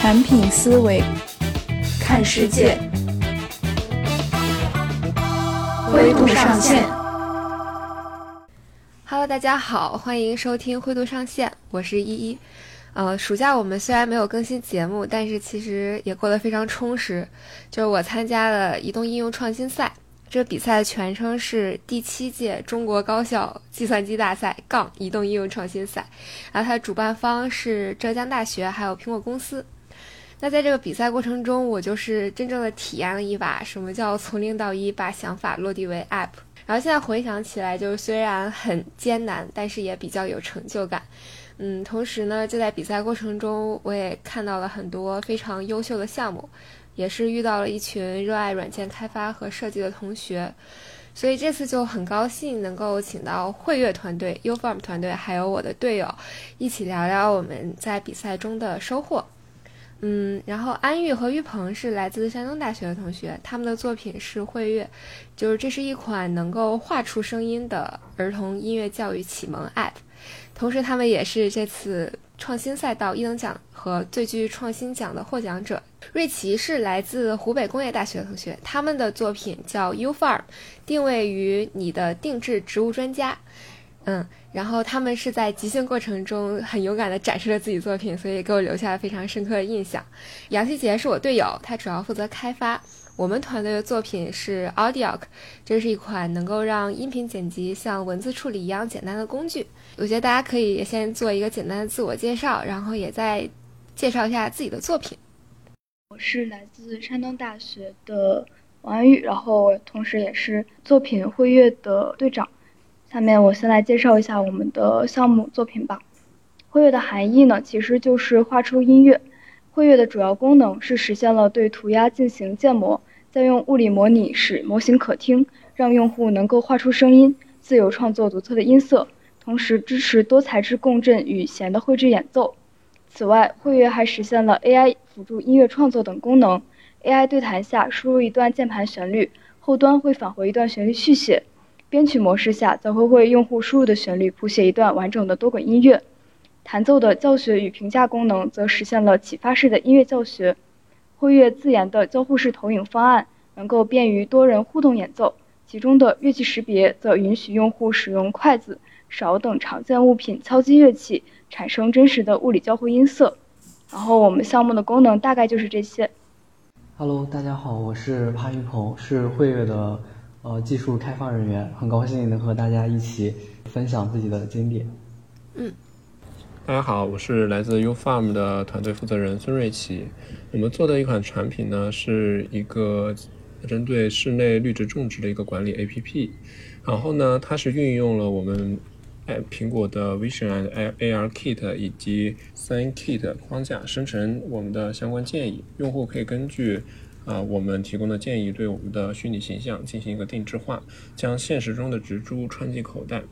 产品思维，看世界，灰度上线。Hello，大家好，欢迎收听灰度上线，我是依依。呃，暑假我们虽然没有更新节目，但是其实也过得非常充实。就是我参加了移动应用创新赛。这个比赛的全称是第七届中国高校计算机大赛杠移动应用创新赛，然后它的主办方是浙江大学还有苹果公司。那在这个比赛过程中，我就是真正的体验了一把什么叫从零到一把想法落地为 App。然后现在回想起来，就是虽然很艰难，但是也比较有成就感。嗯，同时呢，就在比赛过程中，我也看到了很多非常优秀的项目。也是遇到了一群热爱软件开发和设计的同学，所以这次就很高兴能够请到汇悦团队、Uform 团队，还有我的队友一起聊聊我们在比赛中的收获。嗯，然后安玉和玉鹏是来自山东大学的同学，他们的作品是汇悦，就是这是一款能够画出声音的儿童音乐教育启蒙 App，同时他们也是这次。创新赛道一等奖和最具创新奖的获奖者，瑞奇是来自湖北工业大学的同学，他们的作品叫 U Farm，定位于你的定制植物专家。嗯，然后他们是在即兴过程中很勇敢地展示了自己作品，所以给我留下了非常深刻的印象。杨希杰是我队友，他主要负责开发。我们团队的作品是 Audioc，这是一款能够让音频剪辑像文字处理一样简单的工具。我觉得大家可以先做一个简单的自我介绍，然后也再介绍一下自己的作品。我是来自山东大学的王安玉，然后同时也是作品会乐的队长。下面我先来介绍一下我们的项目作品吧。汇悦的含义呢，其实就是画出音乐。汇悦的主要功能是实现了对涂鸦进行建模。再用物理模拟使模型可听，让用户能够画出声音，自由创作独特的音色，同时支持多材质共振与弦的绘制演奏。此外，汇悦还实现了 AI 辅助音乐创作等功能。AI 对谈下输入一段键盘旋律，后端会返回一段旋律续写；编曲模式下则会为用户输入的旋律谱写一段完整的多轨音乐。弹奏的教学与评价功能则实现了启发式的音乐教学。汇乐自研的交互式投影方案能够便于多人互动演奏，其中的乐器识别则允许用户使用筷子、勺等常见物品敲击乐器，产生真实的物理交互音色。然后我们项目的功能大概就是这些。Hello，大家好，我是潘玉鹏，是汇乐的呃技术开发人员，很高兴能和大家一起分享自己的经历。嗯。大家好，我是来自 U Farm 的团队负责人孙瑞奇。我们做的一款产品呢，是一个针对室内绿植种植的一个管理 APP。然后呢，它是运用了我们哎苹果的 Vision and AR Kit 以及 Sign Kit 框架，生成我们的相关建议。用户可以根据啊我们提供的建议，对我们的虚拟形象进行一个定制化，将现实中的植株穿进口袋。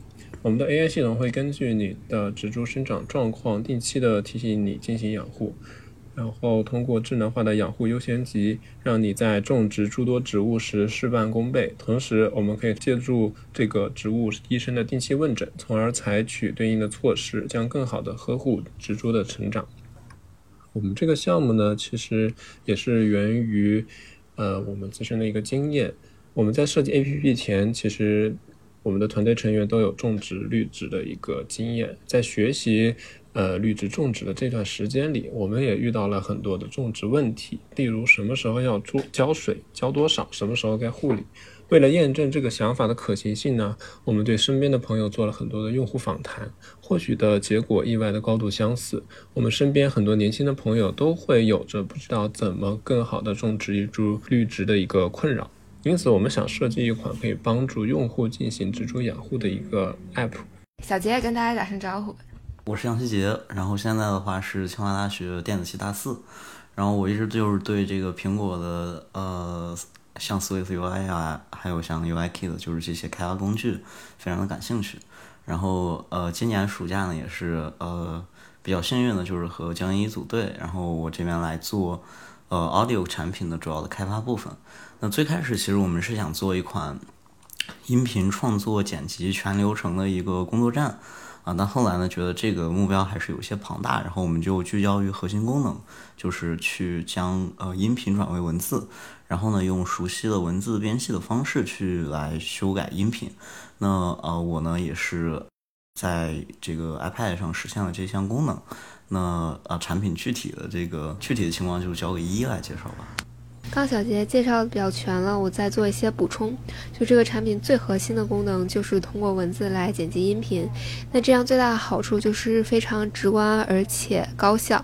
我们的 AI 系统会根据你的植株生长状况，定期的提醒你进行养护，然后通过智能化的养护优先级，让你在种植诸多植物时事半功倍。同时，我们可以借助这个植物医生的定期问诊，从而采取对应的措施，将更好的呵护植株的成长。我们这个项目呢，其实也是源于呃我们自身的一个经验。我们在设计 APP 前，其实。我们的团队成员都有种植绿植的一个经验，在学习呃绿植种植的这段时间里，我们也遇到了很多的种植问题，例如什么时候要浇浇水，浇多少，什么时候该护理。为了验证这个想法的可行性呢，我们对身边的朋友做了很多的用户访谈，获取的结果意外的高度相似。我们身边很多年轻的朋友都会有着不知道怎么更好的种植一株绿植的一个困扰。因此，我们想设计一款可以帮助用户进行植株养护的一个 App。小杰跟大家打声招呼。我是杨希杰，然后现在的话是清华大学电子系大四，然后我一直就是对这个苹果的呃，像 Swift UI 啊，还有像 UIKit，就是这些开发工具非常的感兴趣。然后呃，今年暑假呢也是呃比较幸运的，就是和江一组队，然后我这边来做呃 Audio 产品的主要的开发部分。那最开始其实我们是想做一款音频创作剪辑全流程的一个工作站，啊，但后来呢，觉得这个目标还是有些庞大，然后我们就聚焦于核心功能，就是去将呃音频转为文字，然后呢，用熟悉的文字编辑的方式去来修改音频。那呃，我呢也是在这个 iPad 上实现了这项功能。那啊，产品具体的这个具体的情况就交给依依来介绍吧。刚小杰介绍的比较全了，我再做一些补充。就这个产品最核心的功能就是通过文字来剪辑音频，那这样最大的好处就是非常直观而且高效。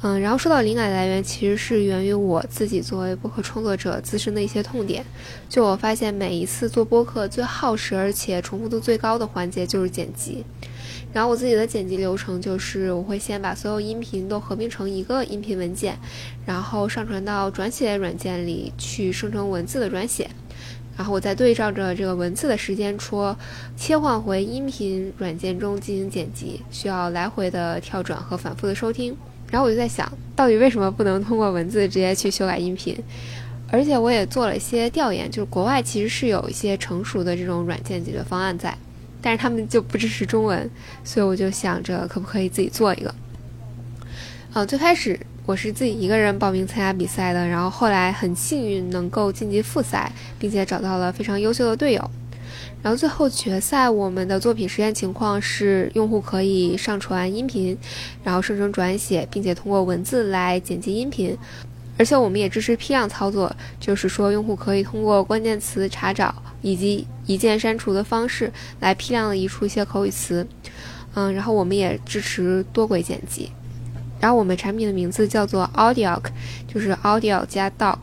嗯，然后说到灵感来源，其实是源于我自己作为播客创作者自身的一些痛点。就我发现，每一次做播客最耗时而且重复度最高的环节就是剪辑。然后我自己的剪辑流程就是，我会先把所有音频都合并成一个音频文件，然后上传到转写软件里去生成文字的转写，然后我再对照着这个文字的时间戳，切换回音频软件中进行剪辑，需要来回的跳转和反复的收听。然后我就在想，到底为什么不能通过文字直接去修改音频？而且我也做了一些调研，就是国外其实是有一些成熟的这种软件解决方案在。但是他们就不支持中文，所以我就想着可不可以自己做一个。呃，最开始我是自己一个人报名参加比赛的，然后后来很幸运能够晋级复赛，并且找到了非常优秀的队友。然后最后决赛我们的作品实验情况是，用户可以上传音频，然后生成转写，并且通过文字来剪辑音频。而且我们也支持批量操作，就是说用户可以通过关键词查找以及一键删除的方式来批量的移除一些口语词。嗯，然后我们也支持多轨剪辑。然后我们产品的名字叫做 Audioc，就是 Audio 加 Doc，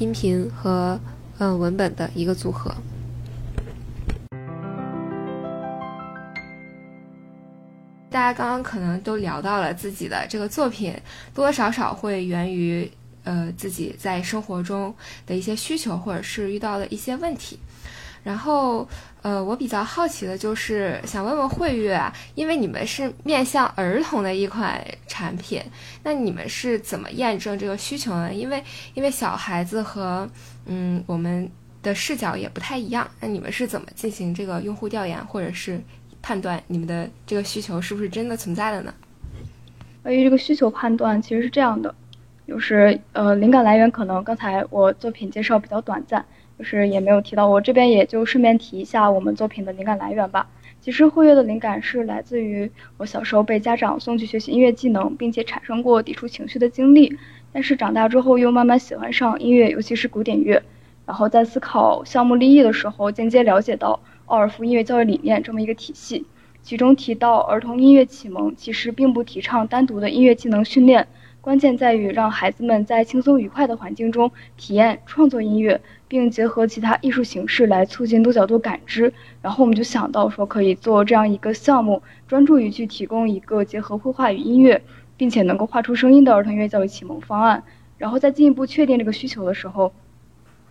音频和嗯文本的一个组合。大家刚刚可能都聊到了自己的这个作品，多多少少会源于。呃，自己在生活中的一些需求，或者是遇到的一些问题，然后，呃，我比较好奇的就是想问问慧月啊，因为你们是面向儿童的一款产品，那你们是怎么验证这个需求呢？因为，因为小孩子和嗯我们的视角也不太一样，那你们是怎么进行这个用户调研，或者是判断你们的这个需求是不是真的存在的呢？关于这个需求判断，其实是这样的。就是呃，灵感来源可能刚才我作品介绍比较短暂，就是也没有提到。我这边也就顺便提一下我们作品的灵感来源吧。其实慧月的灵感是来自于我小时候被家长送去学习音乐技能，并且产生过抵触情绪的经历。但是长大之后又慢慢喜欢上音乐，尤其是古典乐。然后在思考项目立意的时候，间接了解到奥尔夫音乐教育理念这么一个体系，其中提到儿童音乐启蒙其实并不提倡单独的音乐技能训练。关键在于让孩子们在轻松愉快的环境中体验创作音乐，并结合其他艺术形式来促进多角度感知。然后我们就想到说可以做这样一个项目，专注于去提供一个结合绘画与音乐，并且能够画出声音的儿童音乐教育启蒙方案。然后在进一步确定这个需求的时候，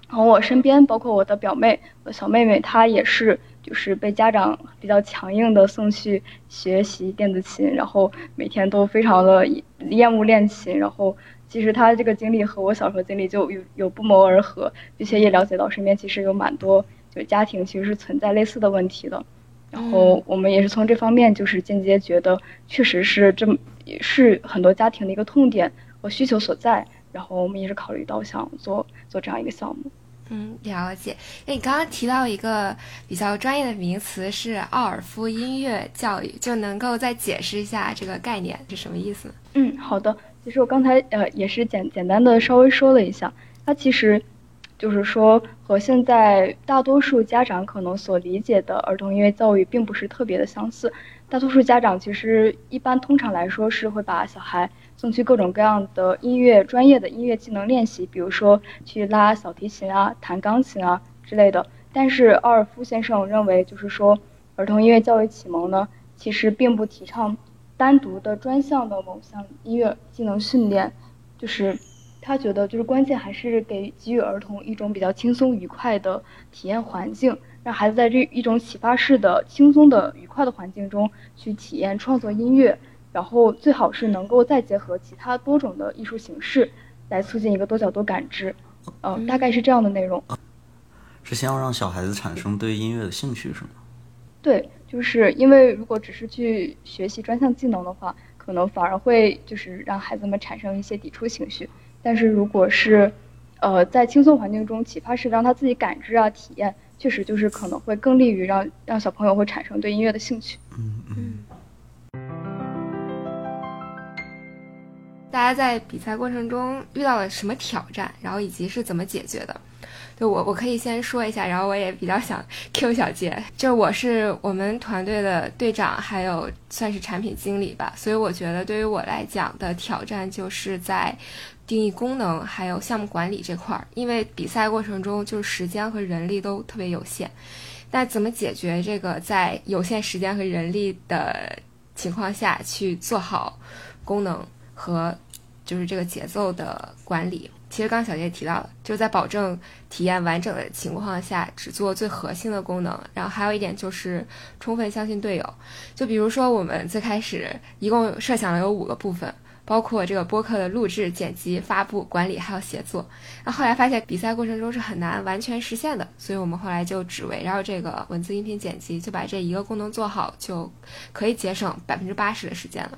然后我身边包括我的表妹和小妹妹，她也是。就是被家长比较强硬的送去学习电子琴，然后每天都非常的厌恶练琴。然后其实他这个经历和我小时候经历就有有不谋而合，并且也了解到身边其实有蛮多就家庭其实是存在类似的问题的。然后我们也是从这方面就是间接觉得确实是这么是很多家庭的一个痛点和需求所在。然后我们也是考虑到想做做这样一个项目。嗯，了解。那你刚刚提到一个比较专业的名词是奥尔夫音乐教育，就能够再解释一下这个概念是什么意思？嗯，好的。其实我刚才呃也是简简单的稍微说了一下，它其实就是说和现在大多数家长可能所理解的儿童音乐教育并不是特别的相似。大多数家长其实一般通常来说是会把小孩。送去各种各样的音乐专业的音乐技能练习，比如说去拉小提琴啊、弹钢琴啊之类的。但是奥尔夫先生认为，就是说儿童音乐教育启蒙呢，其实并不提倡单独的专项的某项音乐技能训练，就是他觉得就是关键还是给给予儿童一种比较轻松愉快的体验环境，让孩子在这一种启发式的轻松的愉快的环境中去体验创作音乐。然后最好是能够再结合其他多种的艺术形式，来促进一个多角度感知，呃，大概是这样的内容。是先要让小孩子产生对音乐的兴趣，是吗？对，就是因为如果只是去学习专项技能的话，可能反而会就是让孩子们产生一些抵触情绪。但是如果是，呃，在轻松环境中启发式让他自己感知啊体验，确实就是可能会更利于让让小朋友会产生对音乐的兴趣。嗯嗯。大家在比赛过程中遇到了什么挑战，然后以及是怎么解决的？就我我可以先说一下，然后我也比较想 Q 小杰，就我是我们团队的队长，还有算是产品经理吧，所以我觉得对于我来讲的挑战就是在定义功能还有项目管理这块儿，因为比赛过程中就是时间和人力都特别有限，那怎么解决这个在有限时间和人力的情况下去做好功能和就是这个节奏的管理？其实刚刚小杰也提到了，就是在保证体验完整的情况下，只做最核心的功能。然后还有一点就是充分相信队友。就比如说我们最开始一共设想了有五个部分，包括这个播客的录制、剪辑、发布、管理还有协作。那后来发现比赛过程中是很难完全实现的，所以我们后来就只围绕这个文字、音频剪辑，就把这一个功能做好，就可以节省百分之八十的时间了。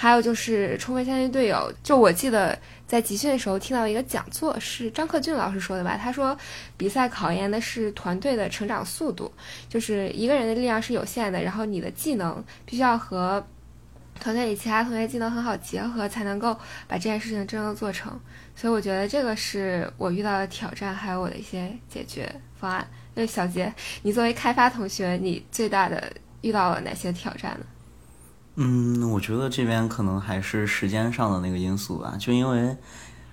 还有就是充分相信队友。就我记得在集训的时候听到一个讲座，是张克俊老师说的吧？他说，比赛考验的是团队的成长速度，就是一个人的力量是有限的，然后你的技能必须要和团队里其他同学技能很好结合，才能够把这件事情真正做成。所以我觉得这个是我遇到的挑战，还有我的一些解决方案。那小杰，你作为开发同学，你最大的遇到了哪些挑战呢？嗯，我觉得这边可能还是时间上的那个因素吧，就因为，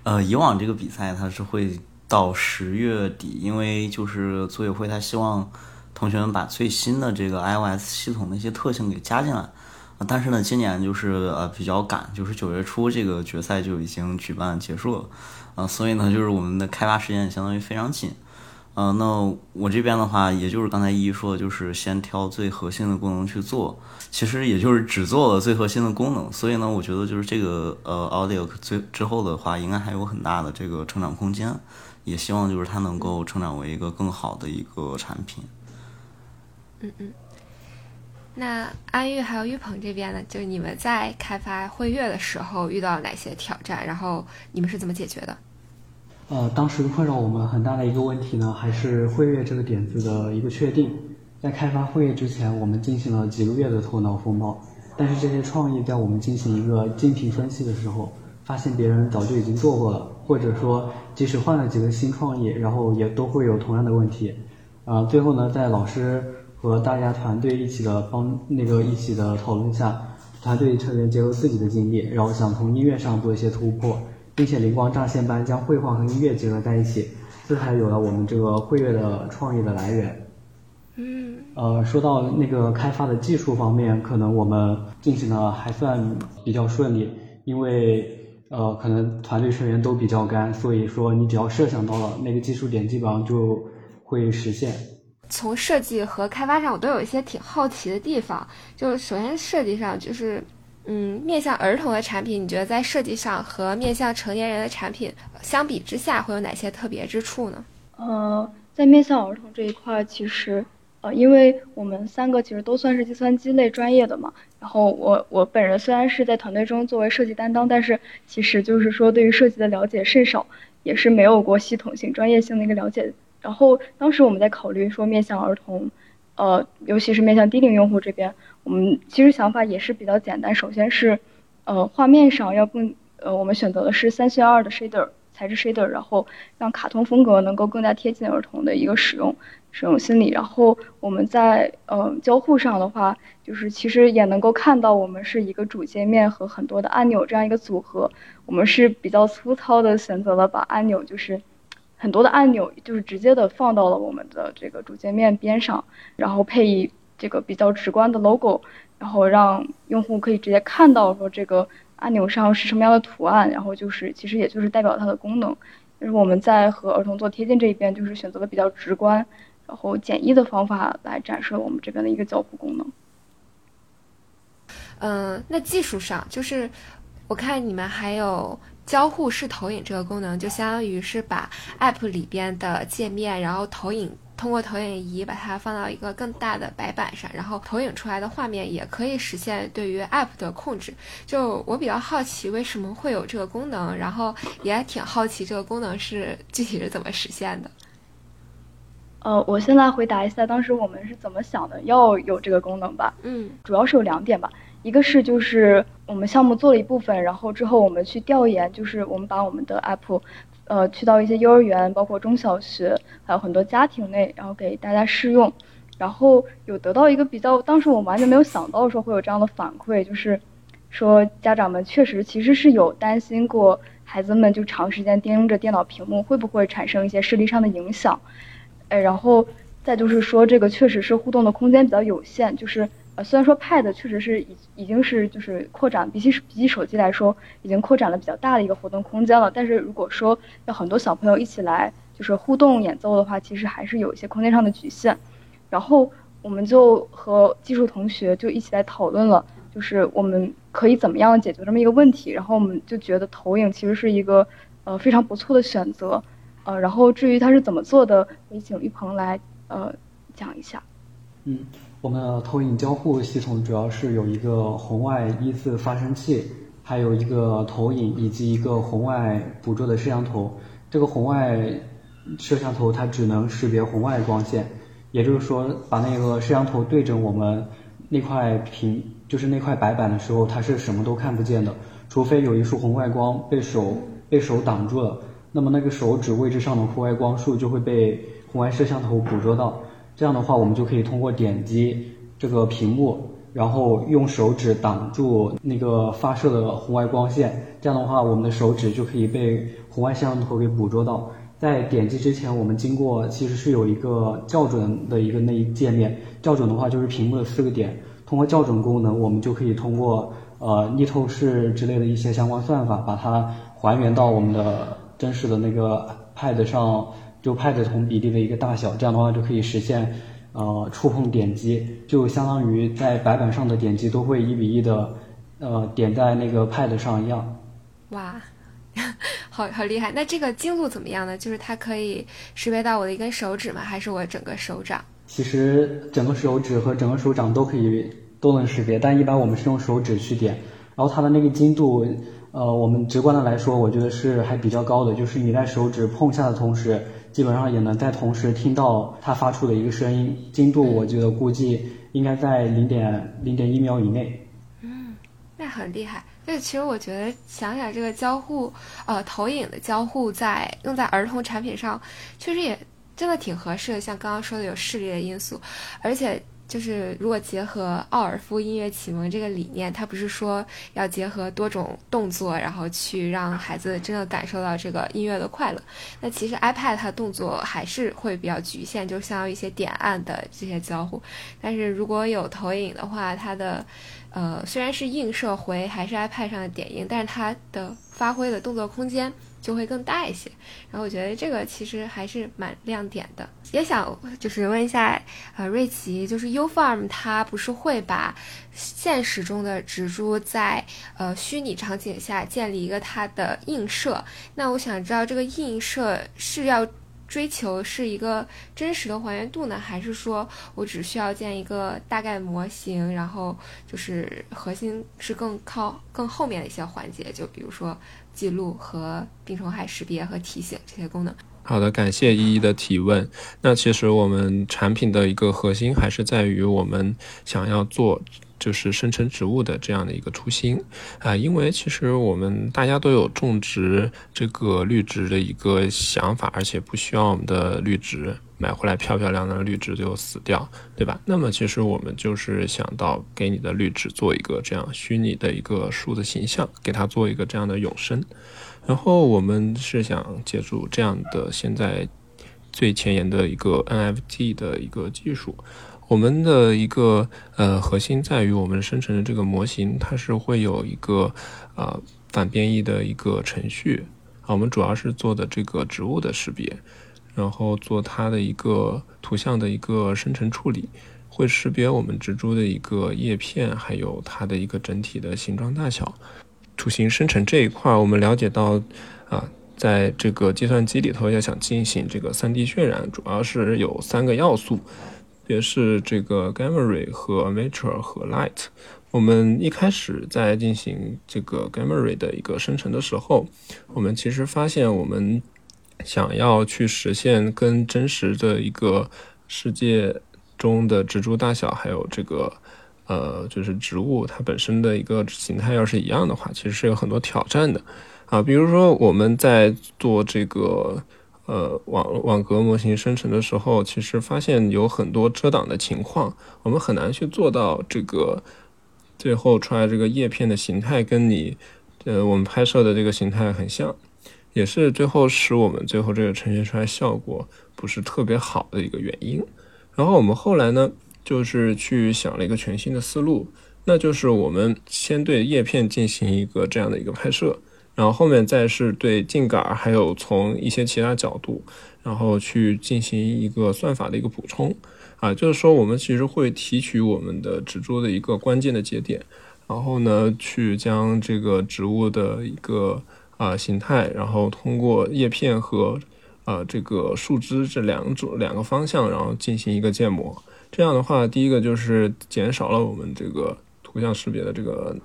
呃，以往这个比赛它是会到十月底，因为就是组委会他希望同学们把最新的这个 iOS 系统的一些特性给加进来，但是呢，今年就是呃比较赶，就是九月初这个决赛就已经举办结束了，啊，所以呢，就是我们的开发时间也相当于非常紧。嗯，那我这边的话，也就是刚才一一说的，就是先挑最核心的功能去做，其实也就是只做了最核心的功能，所以呢，我觉得就是这个呃，Audio 最之后的话，应该还有很大的这个成长空间，也希望就是它能够成长为一个更好的一个产品。嗯嗯，那安玉还有玉鹏这边呢，就是你们在开发会月的时候遇到哪些挑战，然后你们是怎么解决的？呃，当时困扰我们很大的一个问题呢，还是会乐这个点子的一个确定。在开发会乐之前，我们进行了几个月的头脑风暴，但是这些创意在我们进行一个竞品分析的时候，发现别人早就已经做过了，或者说即使换了几个新创意，然后也都会有同样的问题。啊，最后呢，在老师和大家团队一起的帮那个一起的讨论下，团队成员结合自己的经历，然后想从音乐上做一些突破。并且灵光乍现般将绘画和音乐结合在一起，这才有了我们这个绘乐的创意的来源。嗯，呃，说到那个开发的技术方面，可能我们进行的还算比较顺利，因为呃，可能团队成员都比较干，所以说你只要设想到了那个技术点，基本上就会实现。从设计和开发上，我都有一些挺好奇的地方。就首先设计上，就是。嗯，面向儿童的产品，你觉得在设计上和面向成年人的产品相比之下，会有哪些特别之处呢？呃，在面向儿童这一块，其实，呃，因为我们三个其实都算是计算机类专业的嘛，然后我我本人虽然是在团队中作为设计担当，但是其实就是说对于设计的了解甚少，也是没有过系统性、专业性的一个了解。然后当时我们在考虑说面向儿童，呃，尤其是面向低龄用户这边。我们其实想法也是比较简单，首先是，呃，画面上要更，呃，我们选择的是三选二的 shader 材质 shader，然后让卡通风格能够更加贴近儿童的一个使用使用心理。然后我们在呃交互上的话，就是其实也能够看到我们是一个主界面和很多的按钮这样一个组合。我们是比较粗糙的选择了把按钮就是很多的按钮就是直接的放到了我们的这个主界面边上，然后配以。这个比较直观的 logo，然后让用户可以直接看到说这个按钮上是什么样的图案，然后就是其实也就是代表它的功能。就是我们在和儿童做贴近这一边，就是选择了比较直观，然后简易的方法来展示我们这边的一个交互功能。嗯，那技术上就是我看你们还有交互式投影这个功能，就相当于是把 app 里边的界面，然后投影。通过投影仪把它放到一个更大的白板上，然后投影出来的画面也可以实现对于 App 的控制。就我比较好奇为什么会有这个功能，然后也挺好奇这个功能是具体是怎么实现的。呃，我先来回答一下当时我们是怎么想的要有这个功能吧。嗯，主要是有两点吧，一个是就是我们项目做了一部分，然后之后我们去调研，就是我们把我们的 app，呃，去到一些幼儿园，包括中小学，还有很多家庭内，然后给大家试用，然后有得到一个比较，当时我完全没有想到说会有这样的反馈，就是说家长们确实其实是有担心过孩子们就长时间盯着电脑屏幕会不会产生一些视力上的影响。哎，然后再就是说，这个确实是互动的空间比较有限，就是呃，虽然说 Pad 确实是已已经是就是扩展比起比起手机来说，已经扩展了比较大的一个活动空间了，但是如果说要很多小朋友一起来就是互动演奏的话，其实还是有一些空间上的局限。然后我们就和技术同学就一起来讨论了，就是我们可以怎么样解决这么一个问题。然后我们就觉得投影其实是一个呃非常不错的选择。呃，然后至于它是怎么做的，可以请玉鹏来呃讲一下。嗯，我们的投影交互系统主要是有一个红外一字发生器，还有一个投影以及一个红外捕捉的摄像头。这个红外摄像头它只能识别红外光线，也就是说，把那个摄像头对准我们那块屏，就是那块白板的时候，它是什么都看不见的，除非有一束红外光被手被手挡住了。那么那个手指位置上的红外光束就会被红外摄像头捕捉到，这样的话我们就可以通过点击这个屏幕，然后用手指挡住那个发射的红外光线，这样的话我们的手指就可以被红外摄像头给捕捉到。在点击之前，我们经过其实是有一个校准的一个那一界面，校准的话就是屏幕的四个点，通过校准功能，我们就可以通过呃逆透视之类的一些相关算法，把它还原到我们的。真实的那个 Pad 上，就 Pad 同比例的一个大小，这样的话就可以实现，呃，触碰点击，就相当于在白板上的点击都会一比一的，呃，点在那个 Pad 上一样。哇，好好厉害！那这个精度怎么样呢？就是它可以识别到我的一根手指吗？还是我整个手掌？其实整个手指和整个手掌都可以都能识别，但一般我们是用手指去点，然后它的那个精度。呃，我们直观的来说，我觉得是还比较高的，就是你在手指碰下的同时，基本上也能在同时听到它发出的一个声音，精度我觉得估计应该在零点零点一秒以内。嗯，那很厉害。那，其实我觉得想想这个交互，呃，投影的交互在用在儿童产品上，确实也真的挺合适的。像刚刚说的有视力的因素，而且。就是如果结合奥尔夫音乐启蒙这个理念，它不是说要结合多种动作，然后去让孩子真的感受到这个音乐的快乐。那其实 iPad 它动作还是会比较局限，就相当于一些点按的这些交互。但是如果有投影的话，它的呃虽然是映射回还是 iPad 上的点映，但是它的发挥的动作空间。就会更大一些，然后我觉得这个其实还是蛮亮点的。也想就是问一下，呃，瑞奇，就是 U Farm 它不是会把现实中的植株在呃虚拟场景下建立一个它的映射？那我想知道这个映射是要追求是一个真实的还原度呢，还是说我只需要建一个大概模型，然后就是核心是更靠更后面的一些环节，就比如说。记录和病虫害识别和提醒这些功能。好的，感谢依依的提问。那其实我们产品的一个核心还是在于我们想要做。就是生成植物的这样的一个初心啊，因为其实我们大家都有种植这个绿植的一个想法，而且不需要我们的绿植买回来漂漂亮亮的绿植就死掉，对吧？那么其实我们就是想到给你的绿植做一个这样虚拟的一个树的形象，给它做一个这样的永生。然后我们是想借助这样的现在最前沿的一个 NFT 的一个技术。我们的一个呃核心在于我们生成的这个模型，它是会有一个呃反变异的一个程序啊。我们主要是做的这个植物的识别，然后做它的一个图像的一个生成处理，会识别我们植株的一个叶片，还有它的一个整体的形状大小。图形生成这一块，我们了解到啊。在这个计算机里头要想进行这个 3D 渲染，主要是有三个要素，别是这个 Gamry 和 Mature 和 Light。我们一开始在进行这个 Gamry 的一个生成的时候，我们其实发现我们想要去实现跟真实的一个世界中的植株大小，还有这个呃就是植物它本身的一个形态要是一样的话，其实是有很多挑战的。啊，比如说我们在做这个呃网网格模型生成的时候，其实发现有很多遮挡的情况，我们很难去做到这个最后出来这个叶片的形态跟你呃我们拍摄的这个形态很像，也是最后使我们最后这个呈现出来效果不是特别好的一个原因。然后我们后来呢，就是去想了一个全新的思路，那就是我们先对叶片进行一个这样的一个拍摄。然后后面再是对镜杆，还有从一些其他角度，然后去进行一个算法的一个补充，啊，就是说我们其实会提取我们的植株的一个关键的节点，然后呢，去将这个植物的一个啊形态，然后通过叶片和啊这个树枝这两种两个方向，然后进行一个建模。这样的话，第一个就是减少了我们这个图像识别的这个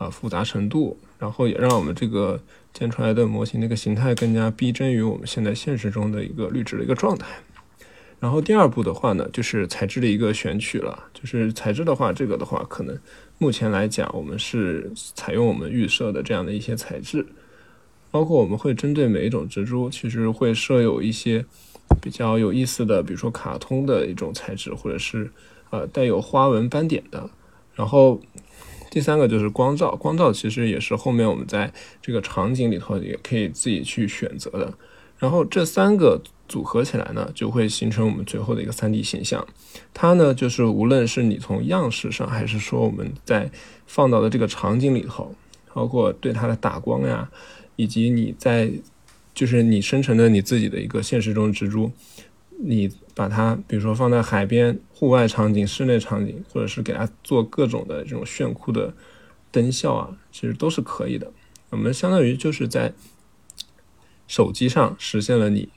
啊复杂程度。然后也让我们这个建出来的模型那个形态更加逼真于我们现在现实中的一个绿植的一个状态。然后第二步的话呢，就是材质的一个选取了。就是材质的话，这个的话可能目前来讲，我们是采用我们预设的这样的一些材质，包括我们会针对每一种植株，其实会设有一些比较有意思的，比如说卡通的一种材质，或者是呃带有花纹斑点的，然后。第三个就是光照，光照其实也是后面我们在这个场景里头也可以自己去选择的。然后这三个组合起来呢，就会形成我们最后的一个 3D 形象。它呢，就是无论是你从样式上，还是说我们在放到的这个场景里头，包括对它的打光呀，以及你在就是你生成的你自己的一个现实中植株。你把它，比如说放在海边、户外场景、室内场景，或者是给它做各种的这种炫酷的灯效啊，其实都是可以的。我们相当于就是在手机上实现了你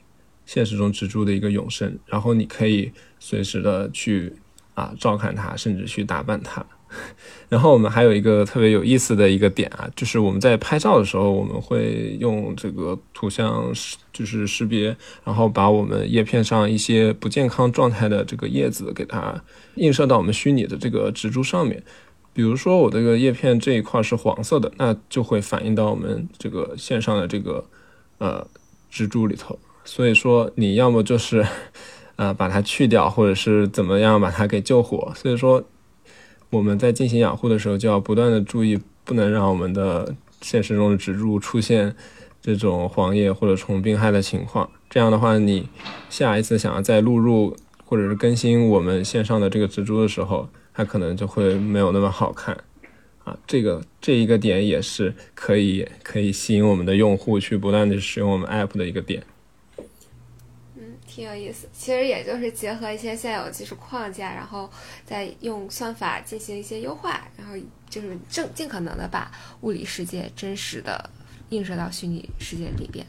现实中植株的一个永生，然后你可以随时的去啊照看它，甚至去打扮它。然后我们还有一个特别有意思的一个点啊，就是我们在拍照的时候，我们会用这个图像识就是识别，然后把我们叶片上一些不健康状态的这个叶子给它映射到我们虚拟的这个植株上面。比如说我这个叶片这一块是黄色的，那就会反映到我们这个线上的这个呃植株里头。所以说你要么就是呃把它去掉，或者是怎么样把它给救活。所以说。我们在进行养护的时候，就要不断的注意，不能让我们的现实中的植株出现这种黄叶或者虫病害的情况。这样的话，你下一次想要再录入或者是更新我们线上的这个植株的时候，它可能就会没有那么好看啊。这个这一个点也是可以可以吸引我们的用户去不断的使用我们 app 的一个点。挺有意思，其实也就是结合一些现有技术框架，然后再用算法进行一些优化，然后就是正尽可能的把物理世界真实的映射到虚拟世界里边。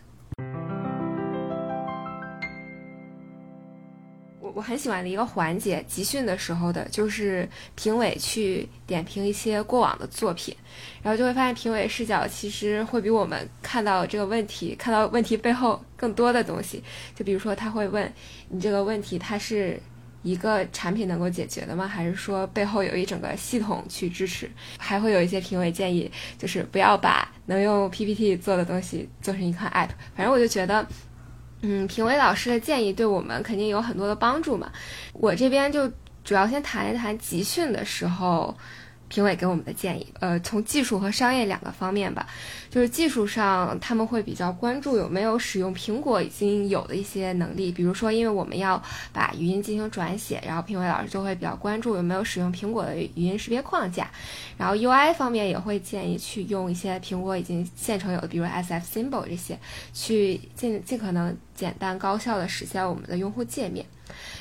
我很喜欢的一个环节，集训的时候的，就是评委去点评一些过往的作品，然后就会发现评委视角其实会比我们看到这个问题、看到问题背后更多的东西。就比如说，他会问你这个问题，它是一个产品能够解决的吗？还是说背后有一整个系统去支持？还会有一些评委建议，就是不要把能用 PPT 做的东西做成一款 App。反正我就觉得。嗯，评委老师的建议对我们肯定有很多的帮助嘛。我这边就主要先谈一谈集训的时候。评委给我们的建议，呃，从技术和商业两个方面吧。就是技术上，他们会比较关注有没有使用苹果已经有的一些能力，比如说，因为我们要把语音进行转写，然后评委老师就会比较关注有没有使用苹果的语音识别框架。然后 UI 方面也会建议去用一些苹果已经现成有的，比如 SF Symbol 这些，去尽尽可能简单高效的实现我们的用户界面。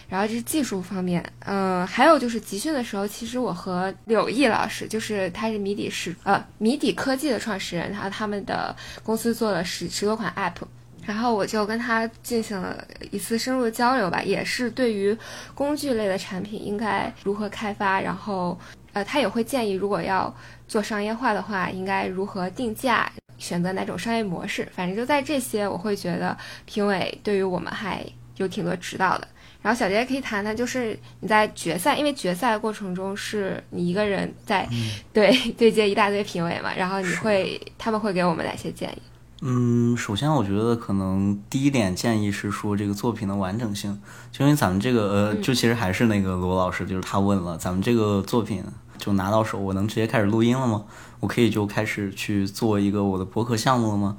然后这是技术方面，呃，还有就是集训的时候，其实我和柳毅老师，就是他是谜底是呃谜底科技的创始人，然后他们的公司做了十十多款 App，然后我就跟他进行了一次深入的交流吧，也是对于工具类的产品应该如何开发，然后呃他也会建议，如果要做商业化的话，应该如何定价，选择哪种商业模式，反正就在这些，我会觉得评委对于我们还有挺多指导的。然后小杰也可以谈谈，就是你在决赛，因为决赛过程中是你一个人在 对对接一大堆评委嘛，然后你会他们会给我们哪些建议？嗯，首先我觉得可能第一点建议是说这个作品的完整性，就因为咱们这个呃，就其实还是那个罗老师，就是他问了，咱们这个作品就拿到手，我能直接开始录音了吗？我可以就开始去做一个我的博客项目了吗？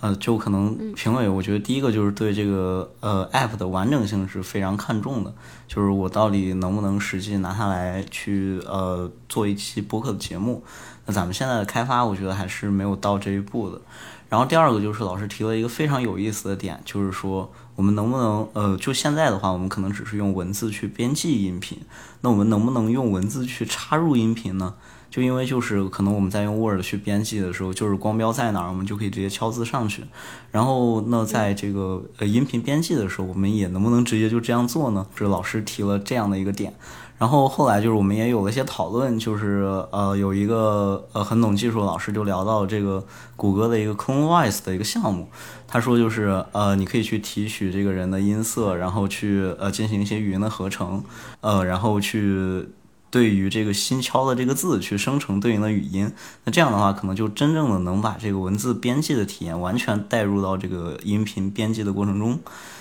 呃，就可能评委，我觉得第一个就是对这个呃 app 的完整性是非常看重的，就是我到底能不能实际拿它来去呃做一期播客的节目。那咱们现在的开发，我觉得还是没有到这一步的。然后第二个就是老师提了一个非常有意思的点，就是说我们能不能呃，就现在的话，我们可能只是用文字去编辑音频，那我们能不能用文字去插入音频呢？就因为就是可能我们在用 Word 去编辑的时候，就是光标在哪儿，我们就可以直接敲字上去。然后那在这个呃音频编辑的时候，我们也能不能直接就这样做呢？是老师提了这样的一个点。然后后来就是我们也有了一些讨论，就是呃有一个呃很懂技术的老师就聊到这个谷歌的一个 Clone Voice 的一个项目，他说就是呃你可以去提取这个人的音色，然后去呃进行一些语音的合成，呃然后去。对于这个新敲的这个字去生成对应的语音，那这样的话可能就真正的能把这个文字编辑的体验完全带入到这个音频编辑的过程中。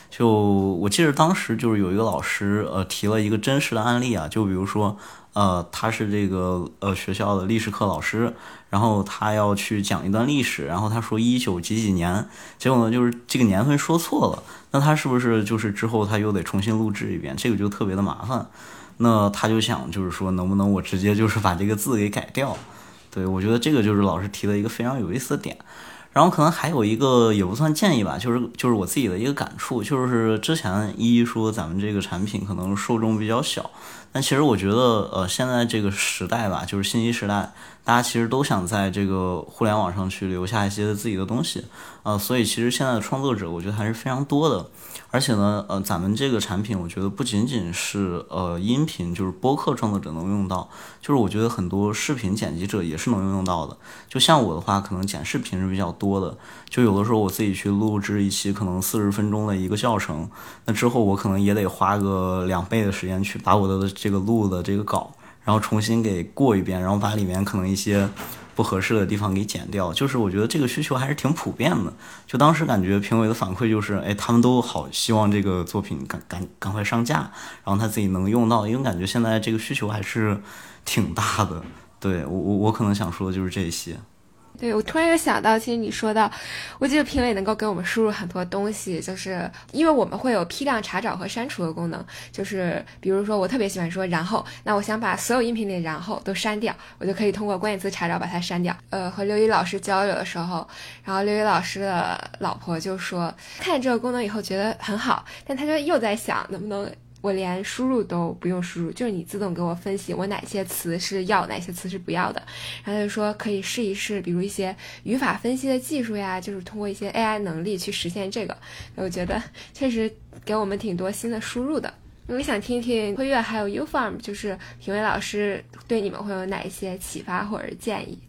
就我记得当时就是有一个老师呃提了一个真实的案例啊，就比如说呃他是这个呃学校的历史课老师，然后他要去讲一段历史，然后他说一九几几年，结果呢就是这个年份说错了，那他是不是就是之后他又得重新录制一遍？这个就特别的麻烦。那他就想，就是说，能不能我直接就是把这个字给改掉？对我觉得这个就是老师提的一个非常有意思的点。然后可能还有一个也不算建议吧，就是就是我自己的一个感触，就是之前一一说咱们这个产品可能受众比较小，但其实我觉得，呃，现在这个时代吧，就是信息时代。大家其实都想在这个互联网上去留下一些自己的东西，呃，所以其实现在的创作者我觉得还是非常多的，而且呢，呃，咱们这个产品我觉得不仅仅是呃音频，就是播客创作者能用到，就是我觉得很多视频剪辑者也是能用到的。就像我的话，可能剪视频是比较多的，就有的时候我自己去录制一期可能四十分钟的一个教程，那之后我可能也得花个两倍的时间去把我的这个录的这个稿。然后重新给过一遍，然后把里面可能一些不合适的地方给剪掉。就是我觉得这个需求还是挺普遍的。就当时感觉评委的反馈就是，哎，他们都好希望这个作品赶赶赶快上架，然后他自己能用到。因为感觉现在这个需求还是挺大的。对我我我可能想说的就是这些。对，我突然又想到，其实你说到，我记得评委能够给我们输入很多东西，就是因为我们会有批量查找和删除的功能，就是比如说我特别喜欢说然后，那我想把所有音频里然后都删掉，我就可以通过关键词查找把它删掉。呃，和刘宇老师交流的时候，然后刘宇老师的老婆就说，看见这个功能以后觉得很好，但他就又在想能不能。我连输入都不用输入，就是你自动给我分析我哪些词是要，哪些词是不要的。然后他就说可以试一试，比如一些语法分析的技术呀，就是通过一些 AI 能力去实现这个。我觉得确实给我们挺多新的输入的。我想听听辉月还有 Ufarm，就是评委老师对你们会有哪一些启发或者建议？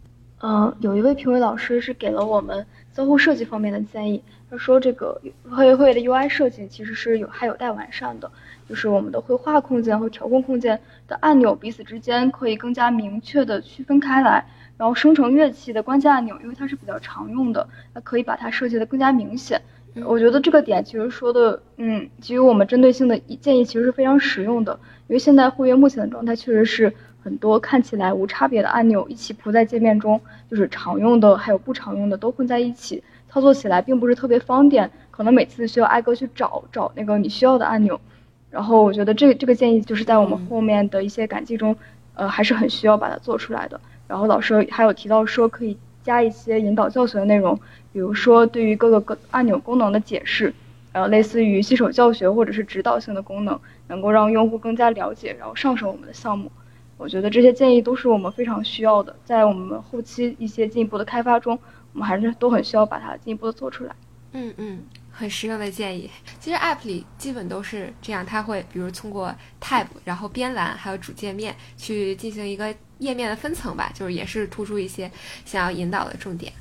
嗯，有一位评委老师是给了我们交互设计方面的建议。他说这个会会的 UI 设计其实是有还有待完善的。就是我们的绘画空间和调控空间的按钮彼此之间可以更加明确的区分开来，然后生成乐器的关键按钮，因为它是比较常用的，那可以把它设计的更加明显。我觉得这个点其实说的，嗯，给予我们针对性的建议其实是非常实用的。因为现在会员目前的状态确实是很多看起来无差别的按钮一起铺在界面中，就是常用的还有不常用的都混在一起，操作起来并不是特别方便，可能每次需要挨个去找找那个你需要的按钮。然后我觉得这这个建议就是在我们后面的一些改进中，呃，还是很需要把它做出来的。然后老师还有提到说可以加一些引导教学的内容，比如说对于各个各按钮功能的解释，呃，类似于新手教学或者是指导性的功能，能够让用户更加了解，然后上手我们的项目。我觉得这些建议都是我们非常需要的，在我们后期一些进一步的开发中，我们还是都很需要把它进一步的做出来。嗯嗯，很实用的建议。其实 App 里基本都是这样，它会比如通过 Tab，然后边栏还有主界面去进行一个页面的分层吧，就是也是突出一些想要引导的重点。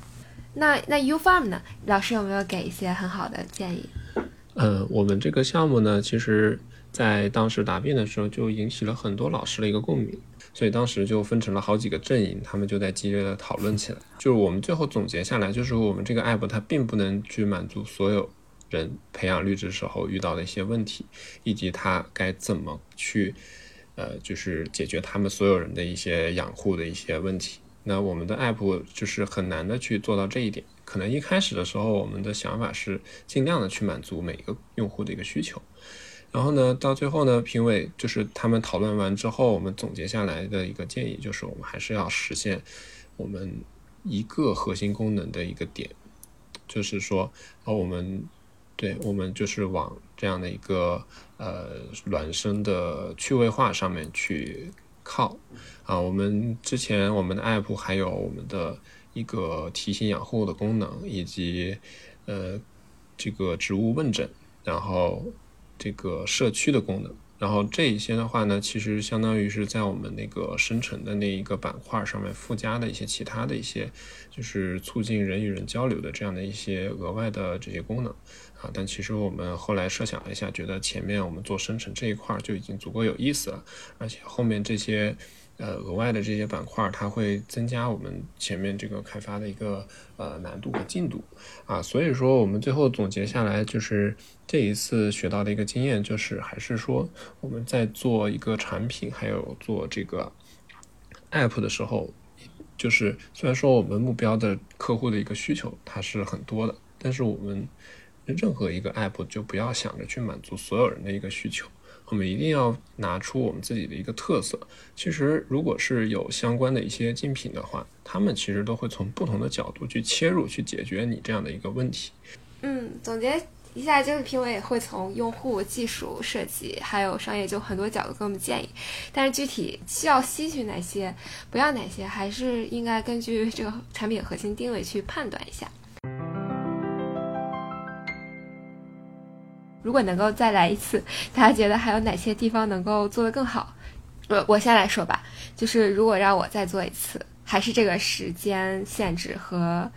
那那 U Farm 呢？老师有没有给一些很好的建议？呃，我们这个项目呢，其实在当时答辩的时候就引起了很多老师的一个共鸣，所以当时就分成了好几个阵营，他们就在激烈的讨论起来。就是我们最后总结下来，就是我们这个 app 它并不能去满足所有人培养绿植时候遇到的一些问题，以及它该怎么去，呃，就是解决他们所有人的一些养护的一些问题。那我们的 app 就是很难的去做到这一点。可能一开始的时候，我们的想法是尽量的去满足每个用户的一个需求。然后呢，到最后呢，评委就是他们讨论完之后，我们总结下来的一个建议就是，我们还是要实现我们一个核心功能的一个点，就是说，啊，我们对我们就是往这样的一个呃孪生的趣味化上面去。靠，啊，我们之前我们的 app 还有我们的一个提醒养护的功能，以及呃这个植物问诊，然后这个社区的功能，然后这一些的话呢，其实相当于是在我们那个生成的那一个板块上面附加的一些其他的一些，就是促进人与人交流的这样的一些额外的这些功能。啊，但其实我们后来设想了一下，觉得前面我们做生成这一块就已经足够有意思了，而且后面这些呃额外的这些板块，它会增加我们前面这个开发的一个呃难度和进度啊。所以说，我们最后总结下来，就是这一次学到的一个经验，就是还是说我们在做一个产品，还有做这个 app 的时候，就是虽然说我们目标的客户的一个需求它是很多的，但是我们。任何一个 app 就不要想着去满足所有人的一个需求，我们一定要拿出我们自己的一个特色。其实，如果是有相关的一些竞品的话，他们其实都会从不同的角度去切入，去解决你这样的一个问题。嗯，总结一下，就是评委会从用户、技术、设计还有商业就很多角度给我们建议，但是具体需要吸取哪些，不要哪些，还是应该根据这个产品核心定位去判断一下。如果能够再来一次，大家觉得还有哪些地方能够做得更好？我我先来说吧，就是如果让我再做一次，还是这个时间限制和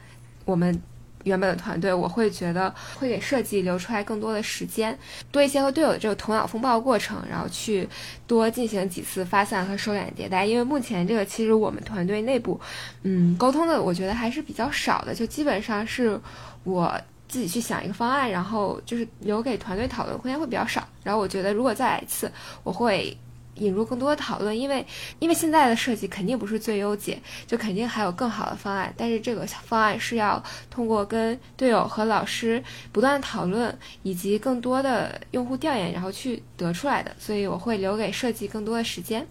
我们原本的团队，我会觉得会给设计留出来更多的时间，多一些和队友的这个头脑风暴过程，然后去多进行几次发散和收敛迭代。因为目前这个其实我们团队内部，嗯，沟通的我觉得还是比较少的，就基本上是我。自己去想一个方案，然后就是留给团队讨论空间会比较少。然后我觉得，如果再来一次，我会引入更多的讨论，因为因为现在的设计肯定不是最优解，就肯定还有更好的方案。但是这个方案是要通过跟队友和老师不断讨论，以及更多的用户调研，然后去得出来的。所以我会留给设计更多的时间。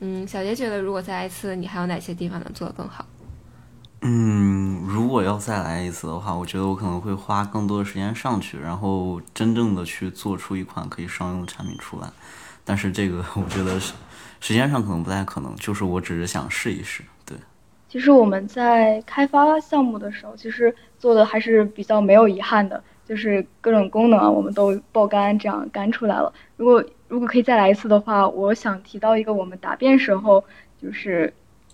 嗯，小杰觉得，如果再来一次，你还有哪些地方能做得更好？嗯，如果要再来一次的话，我觉得我可能会花更多的时间上去，然后真正的去做出一款可以商用的产品出来。但是这个我觉得是时间上可能不太可能，就是我只是想试一试。对，其实我们在开发项目的时候，其实做的还是比较没有遗憾的，就是各种功能啊，我们都爆肝这样干出来了。如果如果可以再来一次的话，我想提到一个我们答辩时候，就是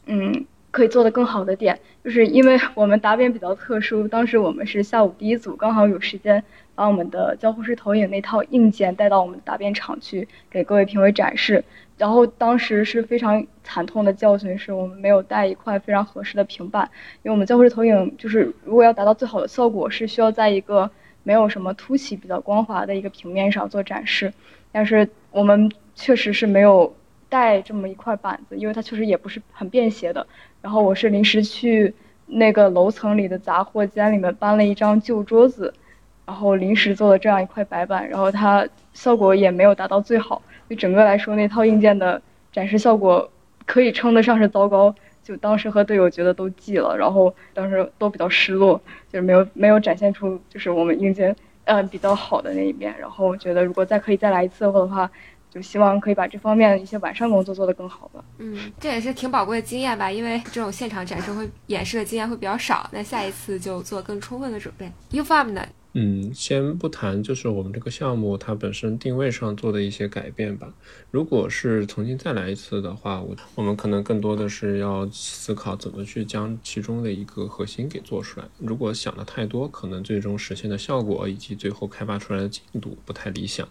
嗯。可以做得更好的点，就是因为我们答辩比较特殊，当时我们是下午第一组，刚好有时间把我们的交互式投影那套硬件带到我们答辩场去给各位评委展示。然后当时是非常惨痛的教训，是我们没有带一块非常合适的平板，因为我们交互式投影就是如果要达到最好的效果，是需要在一个没有什么凸起、比较光滑的一个平面上做展示，但是我们确实是没有带这么一块板子，因为它确实也不是很便携的。然后我是临时去那个楼层里的杂货间里面搬了一张旧桌子，然后临时做了这样一块白板，然后它效果也没有达到最好，就整个来说那套硬件的展示效果可以称得上是糟糕，就当时和队友觉得都记了，然后当时都比较失落，就是没有没有展现出就是我们硬件嗯比较好的那一面。然后觉得如果再可以再来一次的话，就希望可以把这方面的一些完善工作做得更好吧。嗯，这也是挺宝贵的经验吧，因为这种现场展示会演示的经验会比较少，那下一次就做更充分的准备。Ufarm 呢？嗯，先不谈，就是我们这个项目它本身定位上做的一些改变吧。如果是重新再来一次的话，我我们可能更多的是要思考怎么去将其中的一个核心给做出来。如果想的太多，可能最终实现的效果以及最后开发出来的进度不太理想。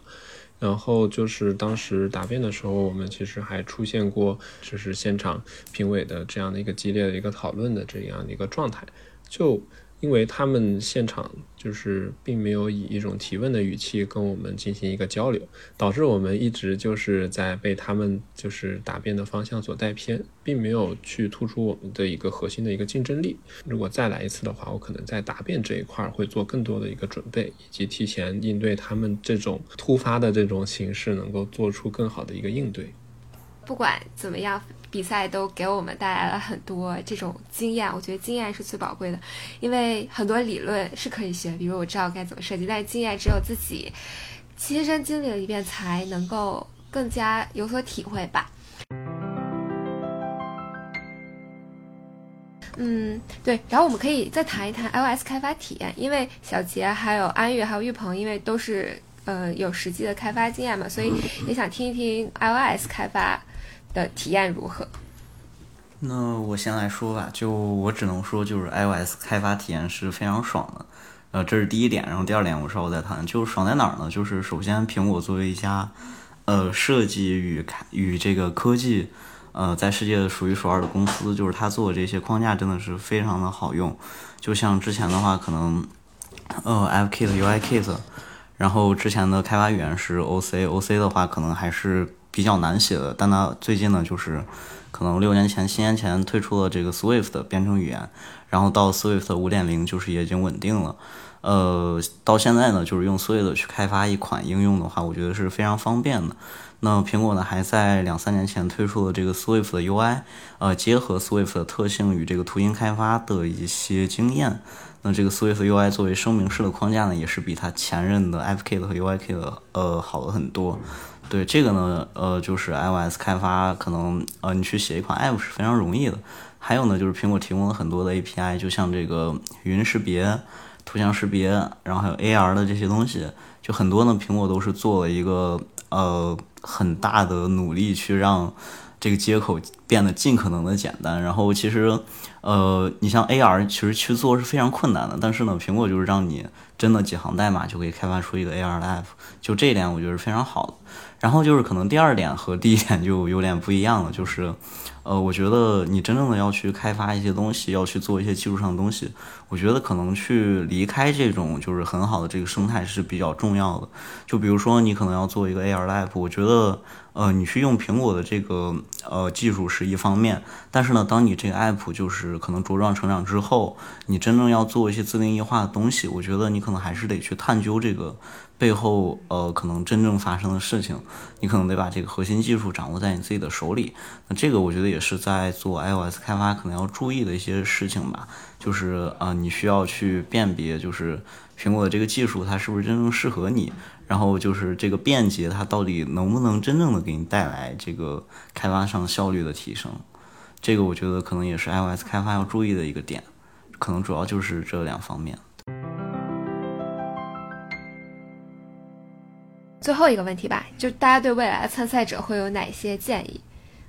然后就是当时答辩的时候，我们其实还出现过，就是现场评委的这样的一个激烈的一个讨论的这样的一个状态，就。因为他们现场就是并没有以一种提问的语气跟我们进行一个交流，导致我们一直就是在被他们就是答辩的方向所带偏，并没有去突出我们的一个核心的一个竞争力。如果再来一次的话，我可能在答辩这一块会做更多的一个准备，以及提前应对他们这种突发的这种形式，能够做出更好的一个应对。不管怎么样。比赛都给我们带来了很多这种经验，我觉得经验是最宝贵的，因为很多理论是可以学，比如我知道该怎么设计，但是经验只有自己亲身经历了一遍才能够更加有所体会吧。嗯，对，然后我们可以再谈一谈 iOS 开发体验，因为小杰、还有安玉、还有玉鹏，因为都是呃有实际的开发经验嘛，所以也想听一听 iOS 开发。的体验如何？那我先来说吧，就我只能说，就是 iOS 开发体验是非常爽的，呃，这是第一点。然后第二点，我稍后再谈，就爽在哪儿呢？就是首先，苹果作为一家，呃，设计与开与这个科技，呃，在世界数一数二的公司，就是它做的这些框架真的是非常的好用。就像之前的话，可能，呃，AppKit、UIKit，然后之前的开发语言是 OC，OC 的话可能还是。比较难写的，但它最近呢，就是可能六年前、七年前推出了这个 Swift 的编程语言，然后到 Swift 五点零，就是也已经稳定了。呃，到现在呢，就是用 Swift 去开发一款应用的话，我觉得是非常方便的。那苹果呢，还在两三年前推出了这个 Swift 的 UI，呃，结合 Swift 的特性与这个图形开发的一些经验。那这个 Swift UI 作为声明式的框架呢，也是比它前任的 AppKit 和 UIKit 呃好了很多。对这个呢，呃，就是 iOS 开发可能，呃，你去写一款 App 是非常容易的。还有呢，就是苹果提供了很多的 API，就像这个语音识别、图像识别，然后还有 AR 的这些东西，就很多呢，苹果都是做了一个呃很大的努力去让这个接口变得尽可能的简单。然后其实，呃，你像 AR，其实去做是非常困难的，但是呢，苹果就是让你真的几行代码就可以开发出一个 AR 的 App，就这一点我觉得是非常好的。然后就是可能第二点和第一点就有点不一样了，就是，呃，我觉得你真正的要去开发一些东西，要去做一些技术上的东西，我觉得可能去离开这种就是很好的这个生态是比较重要的。就比如说你可能要做一个 AR 的 App，我觉得，呃，你去用苹果的这个呃技术是一方面，但是呢，当你这个 App 就是可能茁壮成长之后，你真正要做一些自定义化的东西，我觉得你可能还是得去探究这个。背后，呃，可能真正发生的事情，你可能得把这个核心技术掌握在你自己的手里。那这个我觉得也是在做 iOS 开发可能要注意的一些事情吧。就是啊，你需要去辨别，就是苹果的这个技术它是不是真正适合你，然后就是这个便捷它到底能不能真正的给你带来这个开发上效率的提升。这个我觉得可能也是 iOS 开发要注意的一个点，可能主要就是这两方面。最后一个问题吧，就大家对未来的参赛者会有哪些建议？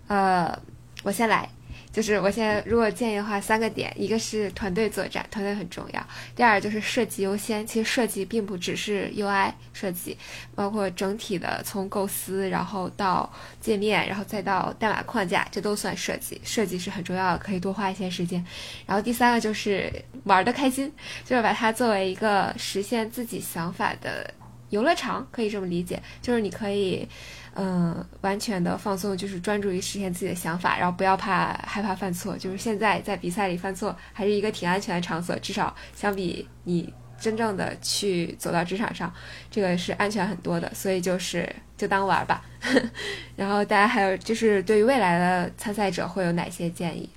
呃，我先来，就是我先如果建议的话，三个点，一个是团队作战，团队很重要；第二就是设计优先，其实设计并不只是 UI 设计，包括整体的从构思，然后到界面，然后再到代码框架，这都算设计，设计是很重要的，可以多花一些时间。然后第三个就是玩的开心，就是把它作为一个实现自己想法的。游乐场可以这么理解，就是你可以，嗯，完全的放松，就是专注于实现自己的想法，然后不要怕害怕犯错。就是现在在比赛里犯错，还是一个挺安全的场所，至少相比你真正的去走到职场上，这个是安全很多的。所以就是就当玩吧。然后大家还有就是对于未来的参赛者会有哪些建议？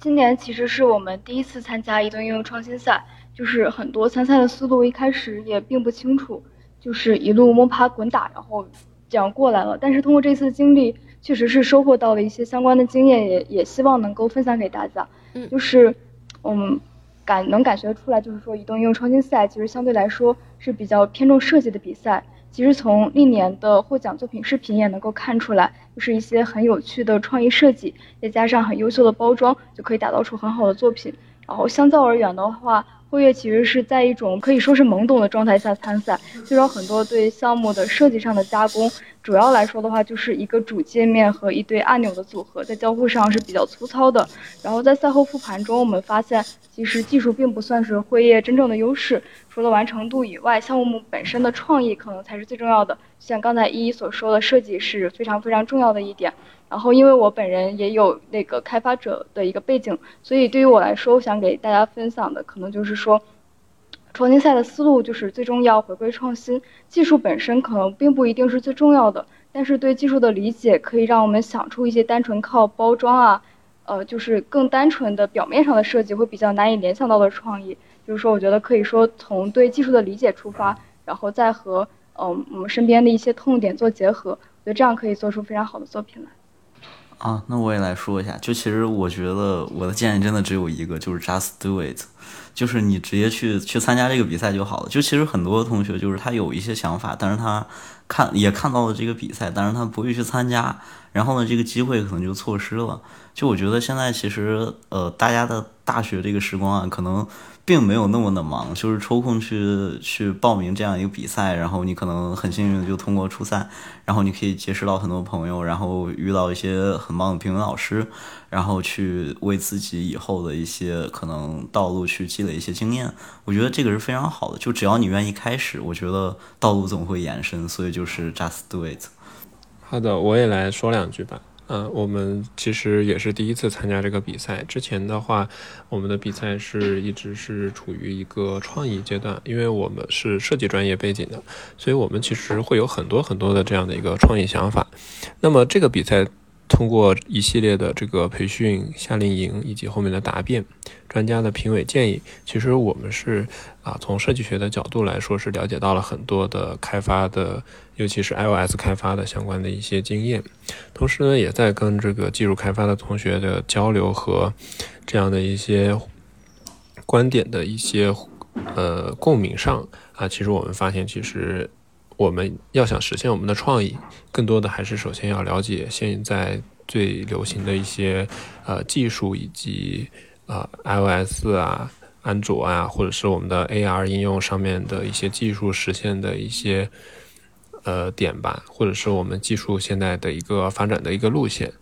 今年其实是我们第一次参加移动应用创新赛，就是很多参赛的思路一开始也并不清楚，就是一路摸爬滚打，然后这样过来了。但是通过这次经历，确实是收获到了一些相关的经验，也也希望能够分享给大家。嗯，就是我们感能感觉出来，就是说移动应用创新赛其实相对来说是比较偏重设计的比赛。其实从历年的获奖作品视频也能够看出来，就是一些很有趣的创意设计，再加上很优秀的包装，就可以打造出很好的作品。然后相较而言的话，辉月其实是在一种可以说是懵懂的状态下参赛，缺少很多对项目的设计上的加工。主要来说的话，就是一个主界面和一堆按钮的组合，在交互上是比较粗糙的。然后在赛后复盘中，我们发现其实技术并不算是辉夜真正的优势，除了完成度以外，项目本身的创意可能才是最重要的。像刚才依依所说的，设计是非常非常重要的一点。然后因为我本人也有那个开发者的一个背景，所以对于我来说，我想给大家分享的可能就是说。创新赛的思路就是最终要回归创新，技术本身可能并不一定是最重要的，但是对技术的理解可以让我们想出一些单纯靠包装啊，呃，就是更单纯的表面上的设计会比较难以联想到的创意。就是说，我觉得可以说从对技术的理解出发，然后再和嗯我们身边的一些痛点做结合，我觉得这样可以做出非常好的作品来。啊，那我也来说一下，就其实我觉得我的建议真的只有一个，就是 just do it。就是你直接去去参加这个比赛就好了。就其实很多同学就是他有一些想法，但是他看也看到了这个比赛，但是他不会去参加，然后呢，这个机会可能就错失了。就我觉得现在其实呃，大家的大学这个时光啊，可能。并没有那么的忙，就是抽空去去报名这样一个比赛，然后你可能很幸运就通过初赛，然后你可以结识到很多朋友，然后遇到一些很棒的评委老师，然后去为自己以后的一些可能道路去积累一些经验。我觉得这个是非常好的，就只要你愿意开始，我觉得道路总会延伸，所以就是 just do it。好的，我也来说两句吧。嗯，我们其实也是第一次参加这个比赛。之前的话，我们的比赛是一直是处于一个创意阶段，因为我们是设计专业背景的，所以我们其实会有很多很多的这样的一个创意想法。那么这个比赛。通过一系列的这个培训、夏令营以及后面的答辩、专家的评委建议，其实我们是啊，从设计学的角度来说，是了解到了很多的开发的，尤其是 iOS 开发的相关的一些经验。同时呢，也在跟这个技术开发的同学的交流和这样的一些观点的一些呃共鸣上啊，其实我们发现，其实。我们要想实现我们的创意，更多的还是首先要了解现在最流行的一些呃技术，以及呃 iOS 啊、安卓啊，或者是我们的 AR 应用上面的一些技术实现的一些呃点吧，或者是我们技术现在的一个发展的一个路线。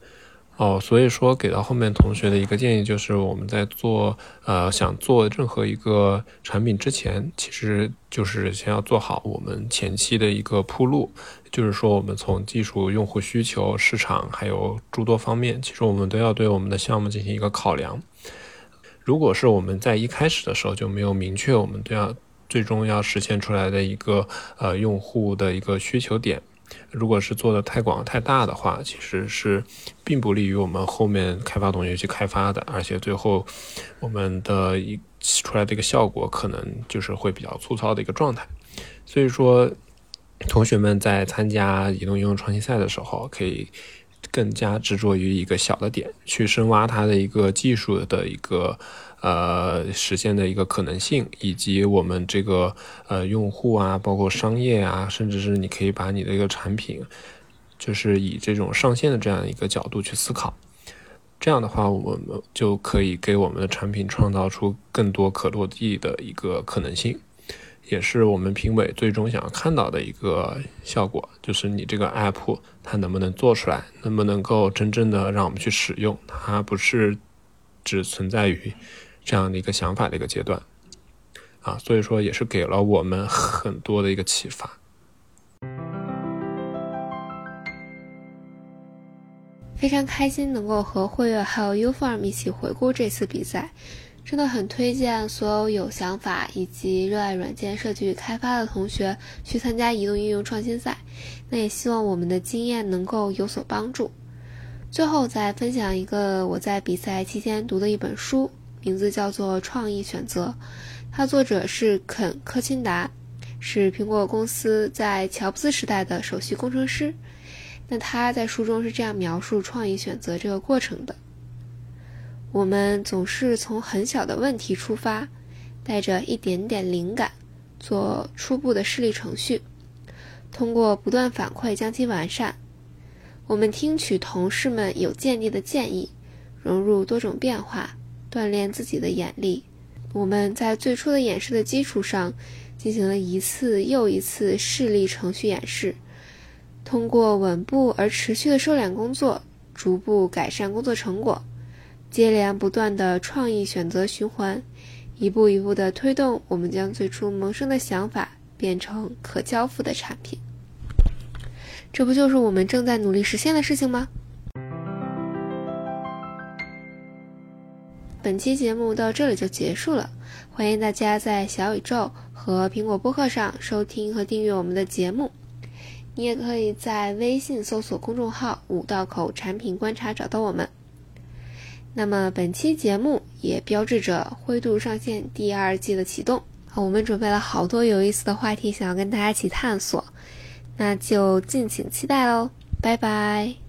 哦，所以说给到后面同学的一个建议就是，我们在做呃想做任何一个产品之前，其实就是先要做好我们前期的一个铺路，就是说我们从技术、用户需求、市场还有诸多方面，其实我们都要对我们的项目进行一个考量。如果是我们在一开始的时候就没有明确我们都要最终要实现出来的一个呃用户的一个需求点。如果是做的太广太大的话，其实是并不利于我们后面开发同学去开发的，而且最后我们的一出来的一个效果可能就是会比较粗糙的一个状态。所以说，同学们在参加移动应用创新赛的时候，可以更加执着于一个小的点，去深挖它的一个技术的一个。呃，实现的一个可能性，以及我们这个呃用户啊，包括商业啊，甚至是你可以把你的一个产品，就是以这种上线的这样一个角度去思考，这样的话，我们就可以给我们的产品创造出更多可落地的一个可能性，也是我们评委最终想要看到的一个效果，就是你这个 app 它能不能做出来，能不能够真正的让我们去使用，它不是只存在于。这样的一个想法的一个阶段，啊，所以说也是给了我们很多的一个启发。非常开心能够和慧月还有 Uform 一起回顾这次比赛，真的很推荐所有有想法以及热爱软件设计与开发的同学去参加移动应用创新赛。那也希望我们的经验能够有所帮助。最后再分享一个我在比赛期间读的一本书，名字叫做《创意选择》，它作者是肯·科钦达，是苹果公司在乔布斯时代的首席工程师。那他在书中是这样描述创意选择这个过程的：我们总是从很小的问题出发，带着一点点灵感，做初步的示例程序，通过不断反馈将其完善。我们听取同事们有见地的建议，融入多种变化，锻炼自己的眼力。我们在最初的演示的基础上，进行了一次又一次示例程序演示。通过稳步而持续的收敛工作，逐步改善工作成果，接连不断的创意选择循环，一步一步的推动我们将最初萌生的想法变成可交付的产品。这不就是我们正在努力实现的事情吗？本期节目到这里就结束了，欢迎大家在小宇宙和苹果播客上收听和订阅我们的节目。你也可以在微信搜索公众号“五道口产品观察”找到我们。那么本期节目也标志着灰度上线第二季的启动，我们准备了好多有意思的话题，想要跟大家一起探索。那就敬请期待喽，拜拜。